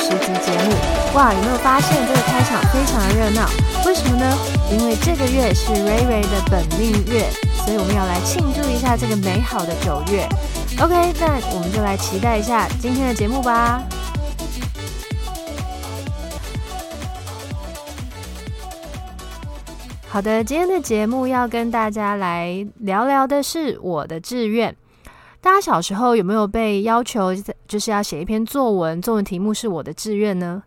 十集节目。哇，有没有发现这个开场非常的热闹？为什么呢？因为这个月是 Ray Ray 的本命月，所以我们要来庆祝一下这个美好的九月。OK，那我们就来期待一下今天的节目吧。好的，今天的节目要跟大家来聊聊的是我的志愿。大家小时候有没有被要求就是要写一篇作文？作文题目是我的志愿呢？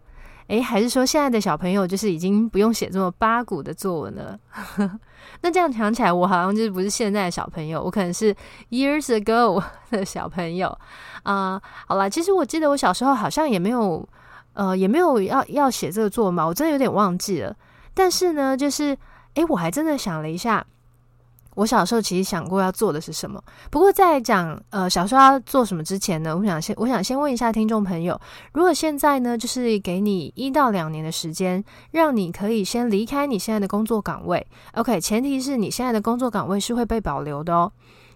诶，还是说现在的小朋友就是已经不用写这么八股的作文了？那这样想起来，我好像就是不是现在的小朋友，我可能是 years ago 的小朋友啊。好了，其实我记得我小时候好像也没有呃也没有要要写这个作文吧，我真的有点忘记了。但是呢，就是。诶，我还真的想了一下，我小时候其实想过要做的是什么。不过在讲呃小时候要做什么之前呢，我想先我想先问一下听众朋友，如果现在呢就是给你一到两年的时间，让你可以先离开你现在的工作岗位，OK，前提是你现在的工作岗位是会被保留的哦。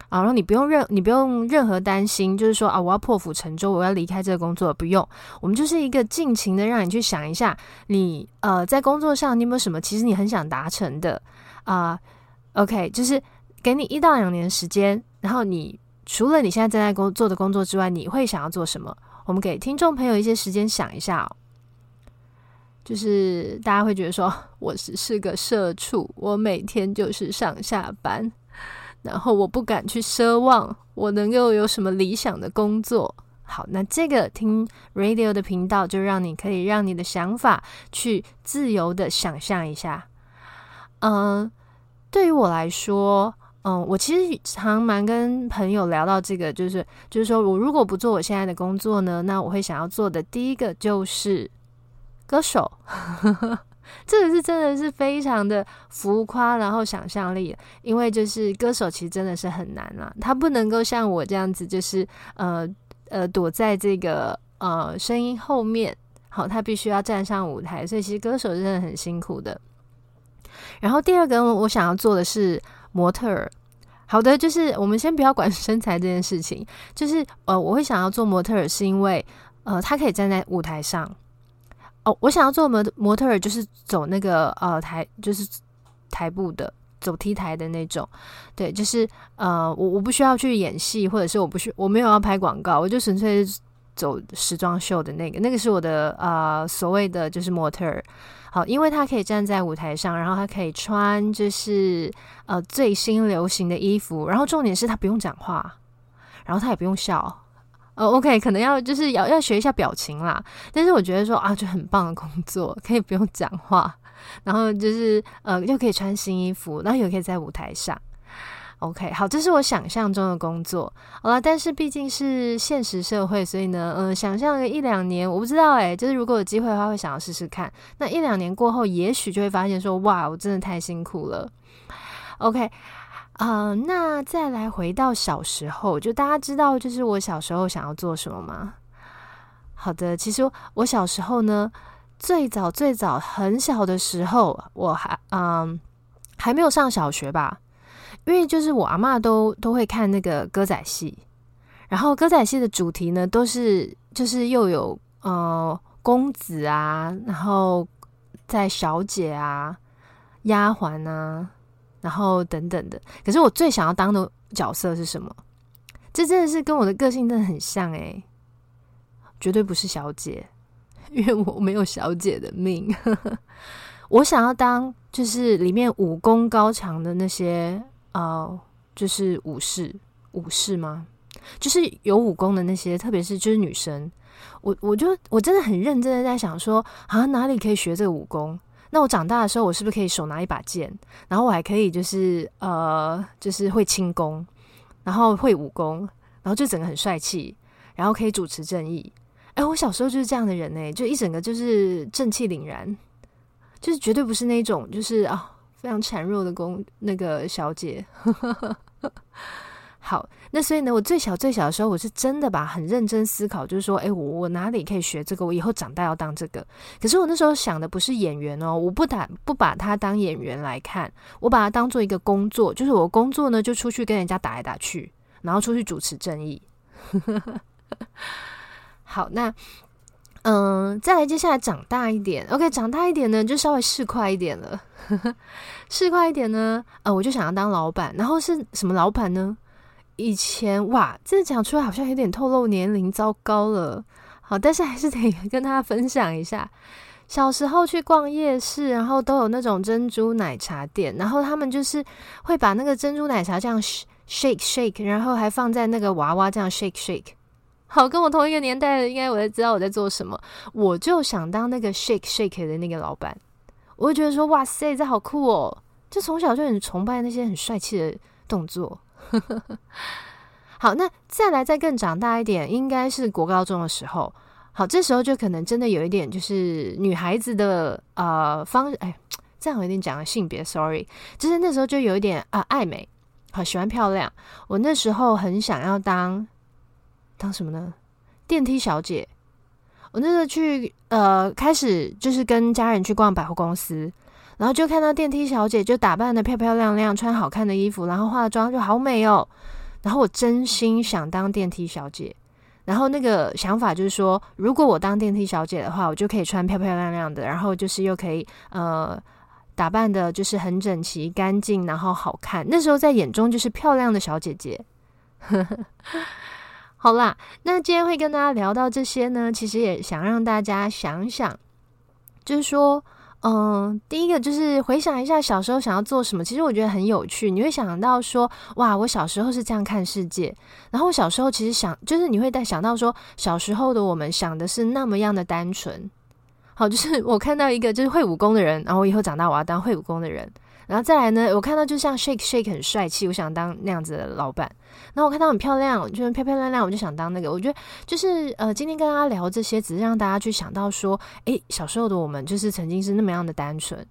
啊，然后你不用任你不用任何担心，就是说啊，我要破釜沉舟，我要离开这个工作，不用。我们就是一个尽情的让你去想一下，你呃在工作上你有没有什么其实你很想达成的啊？OK，就是给你一到两年时间，然后你除了你现在正在工做的工作之外，你会想要做什么？我们给听众朋友一些时间想一下哦。就是大家会觉得说，我只是个社畜，我每天就是上下班。然后我不敢去奢望我能够有什么理想的工作。好，那这个听 radio 的频道就让你可以让你的想法去自由的想象一下。嗯，对于我来说，嗯，我其实常蛮跟朋友聊到这个，就是就是说我如果不做我现在的工作呢，那我会想要做的第一个就是歌手。这个是真的是非常的浮夸，然后想象力，因为就是歌手其实真的是很难啊，他不能够像我这样子，就是呃呃躲在这个呃声音后面，好，他必须要站上舞台，所以其实歌手真的很辛苦的。然后第二个我想要做的是模特儿，好的，就是我们先不要管身材这件事情，就是呃我会想要做模特儿，是因为呃他可以站在舞台上。哦，我想要做模模特儿，就是走那个呃台，就是台步的，走 T 台的那种。对，就是呃，我我不需要去演戏，或者是我不需我没有要拍广告，我就纯粹走时装秀的那个，那个是我的呃所谓的就是模特儿。好，因为他可以站在舞台上，然后他可以穿就是呃最新流行的衣服，然后重点是他不用讲话，然后他也不用笑。呃，OK，可能要就是要要学一下表情啦。但是我觉得说啊，就很棒的工作，可以不用讲话，然后就是呃，又可以穿新衣服，然后又可以在舞台上。OK，好，这是我想象中的工作。好了，但是毕竟是现实社会，所以呢，嗯，想象个一两年，我不知道诶，就是如果有机会的话，会想要试试看。那一两年过后，也许就会发现说，哇，我真的太辛苦了。OK。啊，那再来回到小时候，就大家知道，就是我小时候想要做什么吗？好的，其实我小时候呢，最早最早很小的时候，我还嗯还没有上小学吧，因为就是我阿妈都都会看那个歌仔戏，然后歌仔戏的主题呢，都是就是又有呃公子啊，然后在小姐啊、丫鬟啊。然后等等的，可是我最想要当的角色是什么？这真的是跟我的个性真的很像诶，绝对不是小姐，因为我没有小姐的命。我想要当就是里面武功高强的那些呃，就是武士，武士吗？就是有武功的那些，特别是就是女生。我我就我真的很认真的在想说啊，哪里可以学这个武功？那我长大的时候，我是不是可以手拿一把剑，然后我还可以就是呃，就是会轻功，然后会武功，然后就整个很帅气，然后可以主持正义。哎，我小时候就是这样的人呢，就一整个就是正气凛然，就是绝对不是那种就是啊非常孱弱的公那个小姐。好，那所以呢，我最小最小的时候，我是真的吧，很认真思考，就是说，哎，我我哪里可以学这个？我以后长大要当这个。可是我那时候想的不是演员哦，我不打不把它当演员来看，我把它当做一个工作，就是我工作呢，就出去跟人家打来打去，然后出去主持正义。好，那嗯，再来接下来长大一点，OK，长大一点呢，就稍微市侩一点了。市侩一点呢，呃，我就想要当老板，然后是什么老板呢？以前哇，这讲出来好像有点透露年龄，糟糕了。好，但是还是得 跟大家分享一下，小时候去逛夜市，然后都有那种珍珠奶茶店，然后他们就是会把那个珍珠奶茶这样 shake shake，然后还放在那个娃娃这样 shake shake。好，跟我同一个年代的，应该我在知道我在做什么。我就想当那个 shake shake 的那个老板，我会觉得说，哇塞，这好酷哦！就从小就很崇拜那些很帅气的动作。好，那再来再更长大一点，应该是国高中的时候。好，这时候就可能真的有一点就是女孩子的呃方，哎，这样有点讲性别，sorry，就是那时候就有一点啊爱美，好喜欢漂亮。我那时候很想要当。当什么呢？电梯小姐。我那时候去呃，开始就是跟家人去逛百货公司，然后就看到电梯小姐就打扮的漂漂亮亮，穿好看的衣服，然后化妆就好美哦。然后我真心想当电梯小姐，然后那个想法就是说，如果我当电梯小姐的话，我就可以穿漂漂亮亮的，然后就是又可以呃打扮的，就是很整齐、干净，然后好看。那时候在眼中就是漂亮的小姐姐。好啦，那今天会跟大家聊到这些呢，其实也想让大家想想，就是说，嗯，第一个就是回想一下小时候想要做什么，其实我觉得很有趣。你会想到说，哇，我小时候是这样看世界，然后我小时候其实想，就是你会在想到说，小时候的我们想的是那么样的单纯。好，就是我看到一个就是会武功的人，然后我以后长大我要当会武功的人。然后再来呢，我看到就像 Shake Shake 很帅气，我想当那样子的老板。然后我看到很漂亮，就是漂漂亮亮，我就想当那个。我觉得就是呃，今天跟大家聊这些，只是让大家去想到说，诶，小时候的我们就是曾经是那么样的单纯。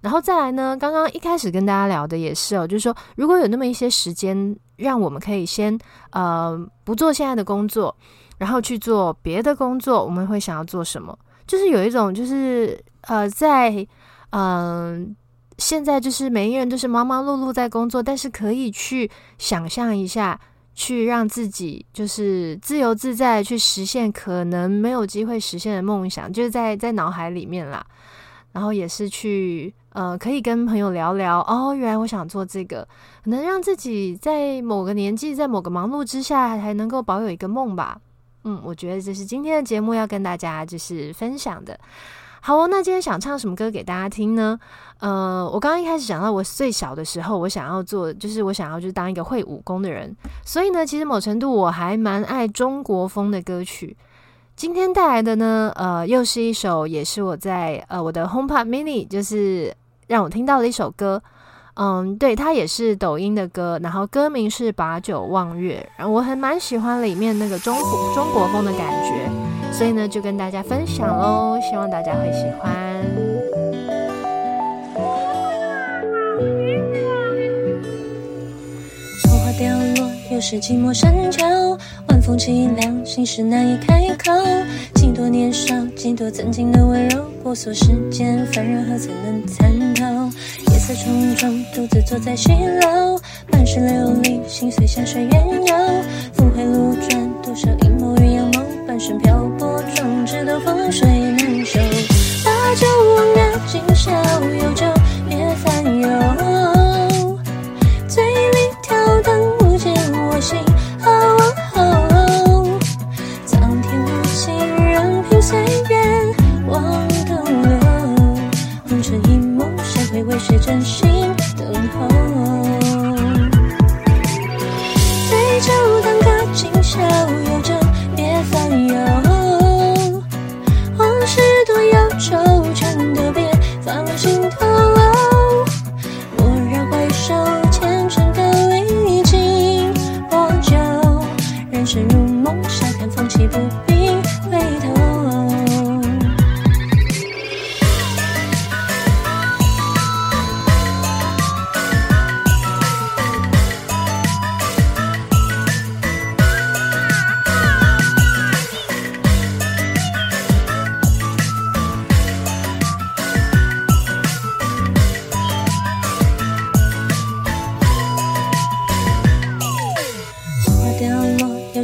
然后再来呢，刚刚一开始跟大家聊的也是哦，就是说如果有那么一些时间，让我们可以先呃不做现在的工作，然后去做别的工作，我们会想要做什么？就是有一种就是呃在嗯。现在就是每一个人都是忙忙碌碌在工作，但是可以去想象一下，去让自己就是自由自在，去实现可能没有机会实现的梦想，就是在在脑海里面啦。然后也是去呃，可以跟朋友聊聊哦，原来我想做这个，能让自己在某个年纪，在某个忙碌之下，还能够保有一个梦吧。嗯，我觉得这是今天的节目要跟大家就是分享的。好哦，那今天想唱什么歌给大家听呢？呃，我刚刚一开始讲到，我最小的时候，我想要做，就是我想要就是当一个会武功的人。所以呢，其实某程度我还蛮爱中国风的歌曲。今天带来的呢，呃，又是一首，也是我在呃我的 HomePod Mini，就是让我听到的一首歌。嗯，对，它也是抖音的歌，然后歌名是《把酒望月》，然后我很蛮喜欢里面那个中国中国风的感觉，所以呢就跟大家分享喽，希望大家会喜欢。松花凋落，又是寂寞深秋，晚风凄凉，心事难以开口。几多年少，几多曾经的温柔，婆娑世间，凡人何曾能参透？夜色重重，独自坐在西楼，半世流离，心碎像水缘由。峰回路转，多少阴谋鸳鸯梦，半生漂，水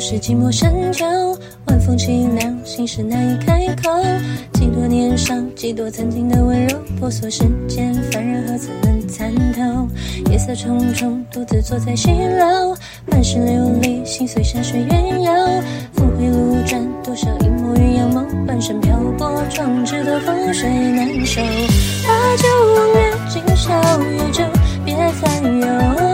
是寂寞深秋，晚风凄凉，心事难以开口。几多年少，几多曾经的温柔，婆娑世间，凡人何曾能参透？夜色重重，独自坐在西楼，满是流离，心碎山水远游。峰回路转，多少阴谋与阳谋，半生漂泊，壮志的覆水难收。把酒望月，今宵有酒，别烦忧。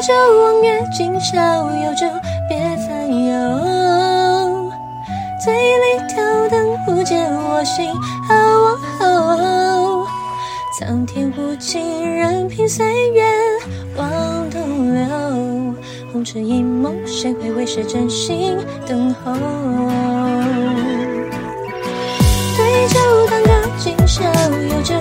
酒望月，今宵有酒，别烦忧。醉里挑灯，不见我心。哦哦苍天无情，任凭岁月往东流。红尘一梦，谁会为谁真心等候？对酒当歌，今宵有酒，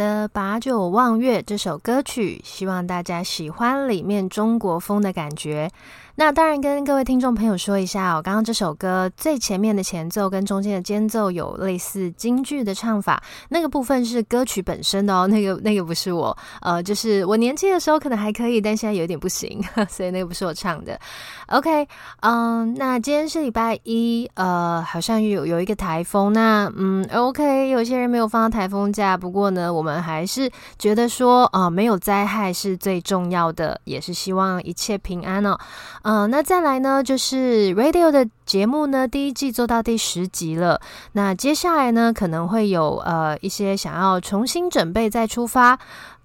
的，《把酒望月》这首歌曲，希望大家喜欢里面中国风的感觉。那当然，跟各位听众朋友说一下哦，刚刚这首歌最前面的前奏跟中间的间奏有类似京剧的唱法，那个部分是歌曲本身的哦，那个那个不是我，呃，就是我年轻的时候可能还可以，但现在有点不行，所以那个不是我唱的。OK，嗯，那今天是礼拜一，呃，好像有有一个台风，那嗯，OK，有些人没有放到台风假，不过呢，我们我们还是觉得说，啊，没有灾害是最重要的，也是希望一切平安哦。嗯、那再来呢，就是 Radio 的节目呢，第一季做到第十集了。那接下来呢，可能会有呃一些想要重新准备再出发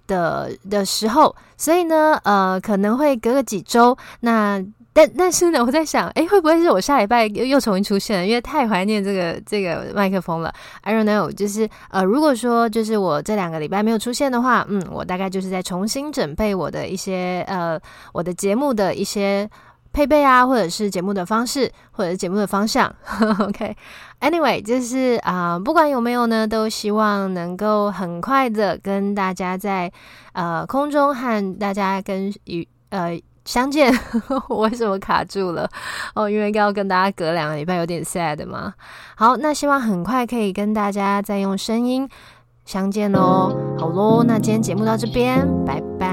的的时候，所以呢，呃，可能会隔个几周。那但但是呢，我在想，诶，会不会是我下礼拜又又重新出现了？因为太怀念这个这个麦克风了。I don't know，就是呃，如果说就是我这两个礼拜没有出现的话，嗯，我大概就是在重新准备我的一些呃我的节目的一些配备啊，或者是节目的方式，或者是节目的方向。OK，Anyway，、就是啊、不管有没有呢，都希望能够很快的跟大家在呃空中和大家跟与呃。相见，我为什么卡住了？哦，因为要跟大家隔两个礼拜，有点 sad 嘛。好，那希望很快可以跟大家再用声音相见喽。好喽，那今天节目到这边，拜拜。